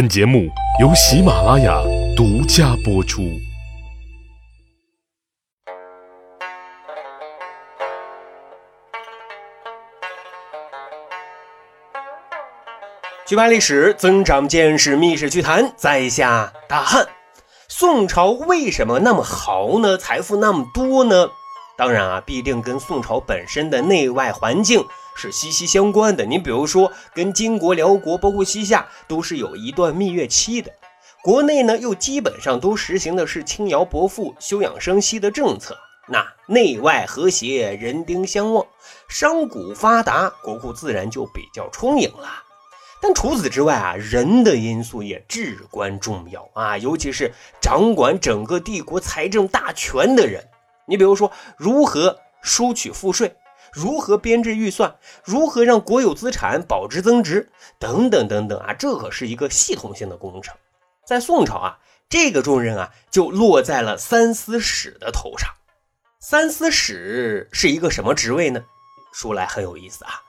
本节目由喜马拉雅独家播出。去扒历史，增长见识，密室趣谈，在下大汉。宋朝为什么那么豪呢？财富那么多呢？当然啊，必定跟宋朝本身的内外环境。是息息相关的。你比如说，跟金国、辽国，包括西夏，都是有一段蜜月期的。国内呢，又基本上都实行的是轻徭薄赋、休养生息的政策。那内外和谐，人丁相旺，商贾发达，国库自然就比较充盈了。但除此之外啊，人的因素也至关重要啊，尤其是掌管整个帝国财政大权的人。你比如说，如何收取赋税？如何编制预算？如何让国有资产保值增值？等等等等啊，这可是一个系统性的工程。在宋朝啊，这个重任啊就落在了三司使的头上。三司使是一个什么职位呢？说来很有意思啊。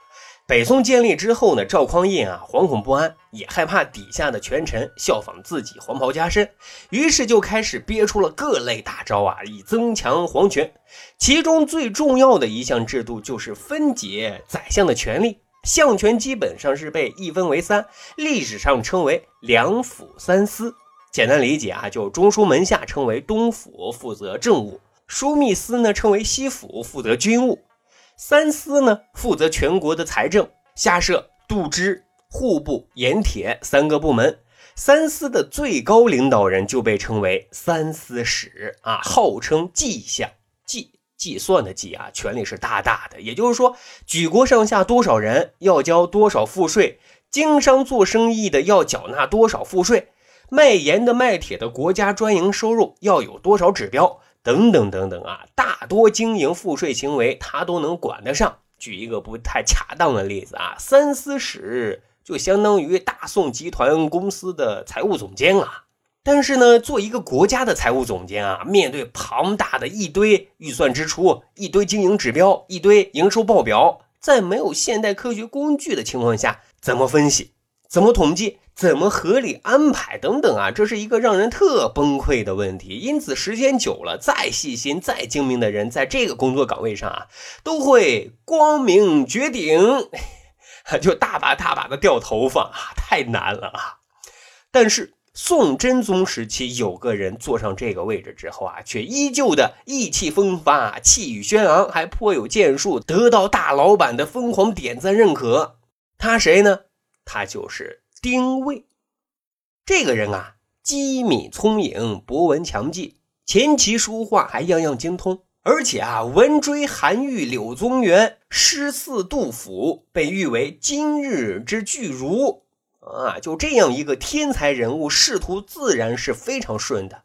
北宋建立之后呢，赵匡胤啊惶恐不安，也害怕底下的权臣效仿自己黄袍加身，于是就开始憋出了各类大招啊，以增强皇权。其中最重要的一项制度就是分解宰相的权力，相权基本上是被一分为三，历史上称为两府三司。简单理解啊，就中书门下称为东府，负责政务；枢密司呢称为西府，负责军务。三司呢，负责全国的财政，下设度支、户部、盐铁三个部门。三司的最高领导人就被称为三司使啊，号称计相，计计算的计啊，权力是大大的。也就是说，举国上下多少人要交多少赋税，经商做生意的要缴纳多少赋税，卖盐的、卖铁的，国家专营收入要有多少指标。等等等等啊，大多经营赋税行为，他都能管得上。举一个不太恰当的例子啊，三司使就相当于大宋集团公司的财务总监啊。但是呢，做一个国家的财务总监啊，面对庞大的一堆预算支出、一堆经营指标、一堆营收报表，在没有现代科学工具的情况下，怎么分析？怎么统计？怎么合理安排？等等啊，这是一个让人特崩溃的问题。因此，时间久了，再细心、再精明的人，在这个工作岗位上啊，都会光明绝顶，就大把大把的掉头发啊，太难了啊！但是宋真宗时期，有个人坐上这个位置之后啊，却依旧的意气风发、气宇轩昂，还颇有建树，得到大老板的疯狂点赞认可。他谁呢？他就是丁谓，这个人啊，机敏聪颖，博闻强记，琴棋书画还样样精通，而且啊，文追韩愈、柳宗元，诗似杜甫，被誉为今日之巨儒啊！就这样一个天才人物，仕途自然是非常顺的。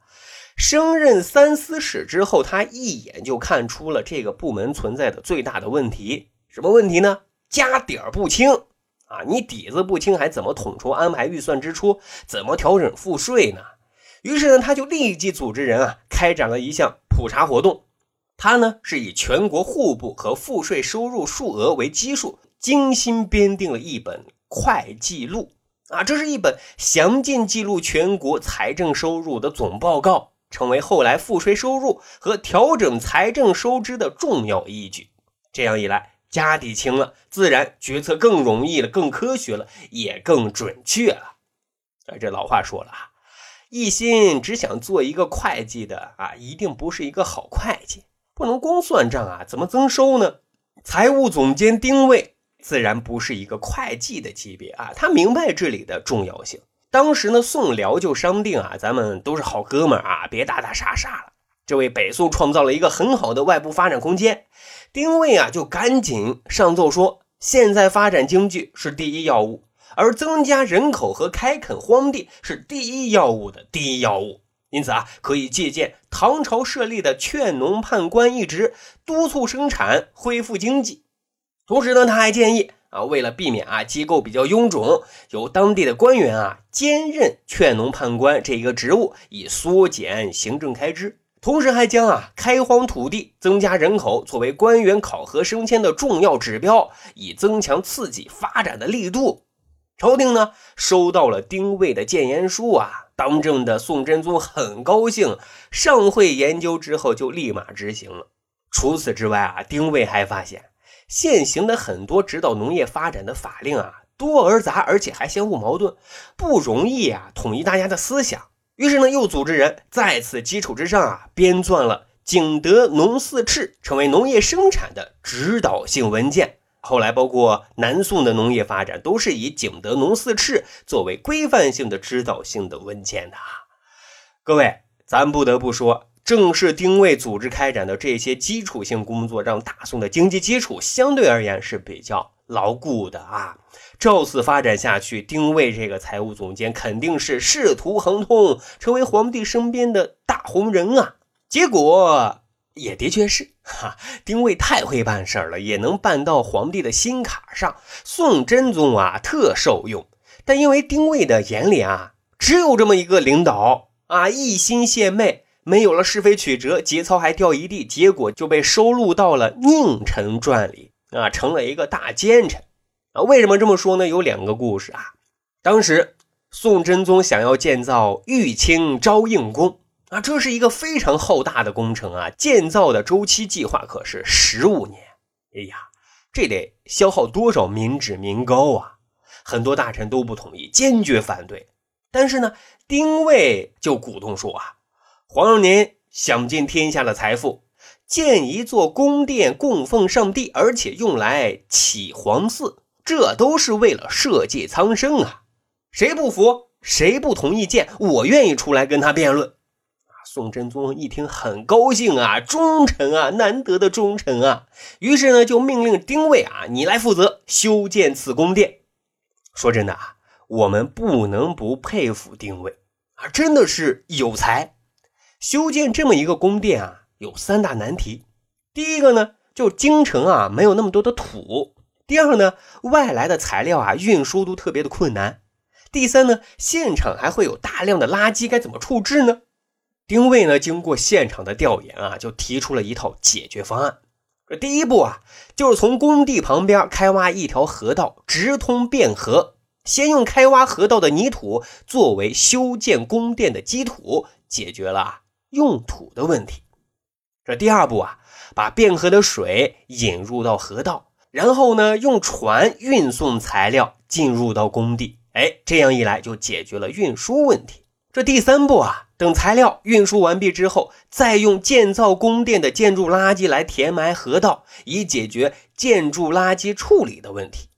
升任三司使之后，他一眼就看出了这个部门存在的最大的问题，什么问题呢？家底儿不清。啊，你底子不清，还怎么统筹安排预算支出？怎么调整赋税呢？于是呢，他就立即组织人啊，开展了一项普查活动。他呢，是以全国户部和赋税收入数额为基数，精心编定了一本会计录。啊，这是一本详尽记录全国财政收入的总报告，成为后来赋税收入和调整财政收支的重要依据。这样一来。家底清了，自然决策更容易了，更科学了，也更准确了。啊，这老话说了啊，一心只想做一个会计的啊，一定不是一个好会计。不能光算账啊，怎么增收呢？财务总监丁谓自然不是一个会计的级别啊，他明白这里的重要性。当时呢，宋辽就商定啊，咱们都是好哥们啊，别打打杀杀了。这为北宋创造了一个很好的外部发展空间。丁谓啊，就赶紧上奏说，现在发展经济是第一要务，而增加人口和开垦荒地是第一要务的第一要务。因此啊，可以借鉴唐朝设立的劝农判官一职，督促生产，恢复经济。同时呢，他还建议啊，为了避免啊机构比较臃肿，由当地的官员啊兼任劝农判官这一个职务，以缩减行政开支。同时还将啊开荒土地、增加人口作为官员考核升迁的重要指标，以增强刺激发展的力度。朝廷呢收到了丁谓的谏言书啊，当政的宋真宗很高兴，上会研究之后就立马执行了。除此之外啊，丁谓还发现现行的很多指导农业发展的法令啊多而杂，而且还相互矛盾，不容易啊统一大家的思想。于是呢，又组织人在此基础之上啊编撰了《景德农四敕》，成为农业生产的指导性文件。后来，包括南宋的农业发展，都是以《景德农四敕》作为规范性的指导性的文件的。各位，咱不得不说，正是丁谓组织开展的这些基础性工作，让大宋的经济基础相对而言是比较牢固的啊。照此发展下去，丁谓这个财务总监肯定是仕途亨通，成为皇帝身边的大红人啊。结果。也的确是，哈，丁谓太会办事儿了，也能办到皇帝的心坎上。宋真宗啊，特受用。但因为丁谓的眼里啊，只有这么一个领导啊，一心献媚，没有了是非曲折，节操还掉一地，结果就被收录到了佞臣传里啊，成了一个大奸臣啊。为什么这么说呢？有两个故事啊。当时宋真宗想要建造玉清昭应宫。啊，这是一个非常浩大的工程啊！建造的周期计划可是十五年。哎呀，这得消耗多少民脂民膏啊！很多大臣都不同意，坚决反对。但是呢，丁谓就鼓动说啊：“皇上您享尽天下的财富，建一座宫殿供奉上帝，而且用来起皇寺，这都是为了社稷苍生啊！谁不服，谁不同意建，我愿意出来跟他辩论。”宋真宗一听很高兴啊，忠臣啊，难得的忠臣啊，于是呢就命令丁谓啊，你来负责修建此宫殿。说真的啊，我们不能不佩服丁谓啊，真的是有才。修建这么一个宫殿啊，有三大难题。第一个呢，就京城啊没有那么多的土；第二呢，外来的材料啊运输都特别的困难；第三呢，现场还会有大量的垃圾，该怎么处置呢？丁卫呢，经过现场的调研啊，就提出了一套解决方案。这第一步啊，就是从工地旁边开挖一条河道，直通汴河。先用开挖河道的泥土作为修建宫殿的基土，解决了用土的问题。这第二步啊，把汴河的水引入到河道，然后呢，用船运送材料进入到工地。哎，这样一来就解决了运输问题。这第三步啊，等材料运输完毕之后，再用建造宫殿的建筑垃圾来填埋河道，以解决建筑垃圾处理的问题。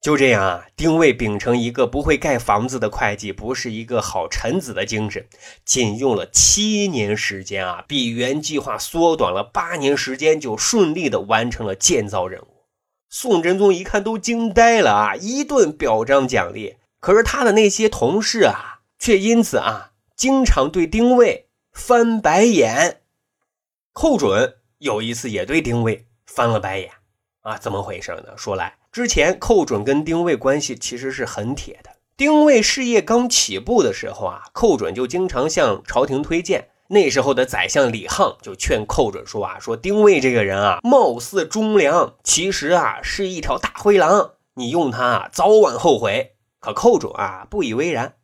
就这样啊，丁谓秉承一个不会盖房子的会计不是一个好臣子的精神，仅用了七年时间啊，比原计划缩短了八年时间，就顺利的完成了建造任务。宋真宗一看都惊呆了啊，一顿表彰奖励。可是他的那些同事啊。却因此啊，经常对丁谓翻白眼。寇准有一次也对丁谓翻了白眼啊，怎么回事呢？说来，之前寇准跟丁谓关系其实是很铁的。丁谓事业刚起步的时候啊，寇准就经常向朝廷推荐。那时候的宰相李沆就劝寇准说啊，说丁谓这个人啊，貌似忠良，其实啊是一条大灰狼，你用他啊，早晚后悔。可寇准啊，不以为然。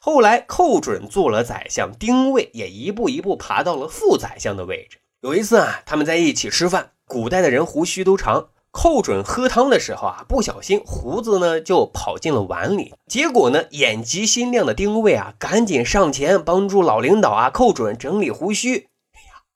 后来，寇准做了宰相，丁谓也一步一步爬到了副宰相的位置。有一次啊，他们在一起吃饭，古代的人胡须都长，寇准喝汤的时候啊，不小心胡子呢就跑进了碗里。结果呢，眼疾心亮的丁谓啊，赶紧上前帮助老领导啊寇准整理胡须。哎呀，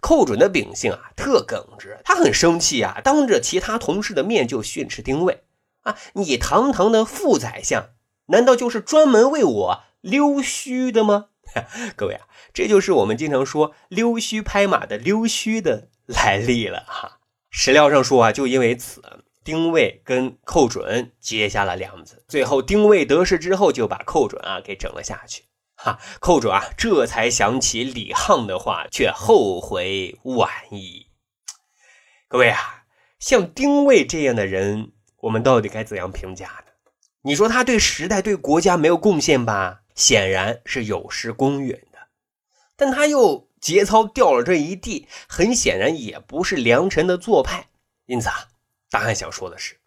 寇准的秉性啊特耿直，他很生气啊，当着其他同事的面就训斥丁谓啊，你堂堂的副宰相。难道就是专门为我溜须的吗？各位啊，这就是我们经常说溜须拍马的溜须的来历了哈。史料上说啊，就因为此，丁谓跟寇准结下了梁子。最后丁谓得势之后，就把寇准啊给整了下去。哈，寇准啊这才想起李沆的话，却后悔晚矣。各位啊，像丁谓这样的人，我们到底该怎样评价呢？你说他对时代、对国家没有贡献吧？显然是有失公允的。但他又节操掉了这一地，很显然也不是良臣的做派。因此啊，答案想说的是，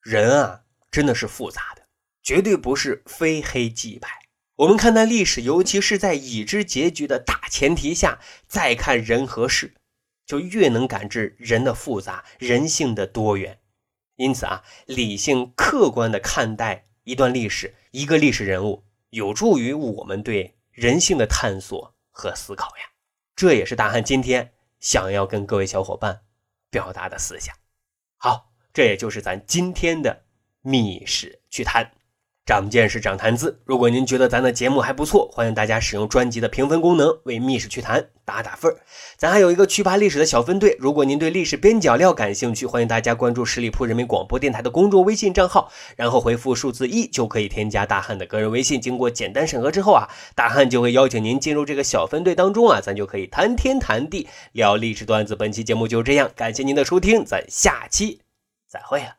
人啊真的是复杂的。绝对不是非黑即白。我们看待历史，尤其是在已知结局的大前提下，再看人和事，就越能感知人的复杂、人性的多元。因此啊，理性客观的看待一段历史、一个历史人物，有助于我们对人性的探索和思考呀。这也是大汉今天想要跟各位小伙伴表达的思想。好，这也就是咱今天的密史趣谈。长见识，长谈资。如果您觉得咱的节目还不错，欢迎大家使用专辑的评分功能为《密室趣谈》打打分儿咱还有一个趣扒历史的小分队，如果您对历史边角料感兴趣，欢迎大家关注十里铺人民广播电台的公众微信账号，然后回复数字一就可以添加大汉的个人微信。经过简单审核之后啊，大汉就会邀请您进入这个小分队当中啊，咱就可以谈天谈地聊历史段子。本期节目就这样，感谢您的收听，咱下期再会了。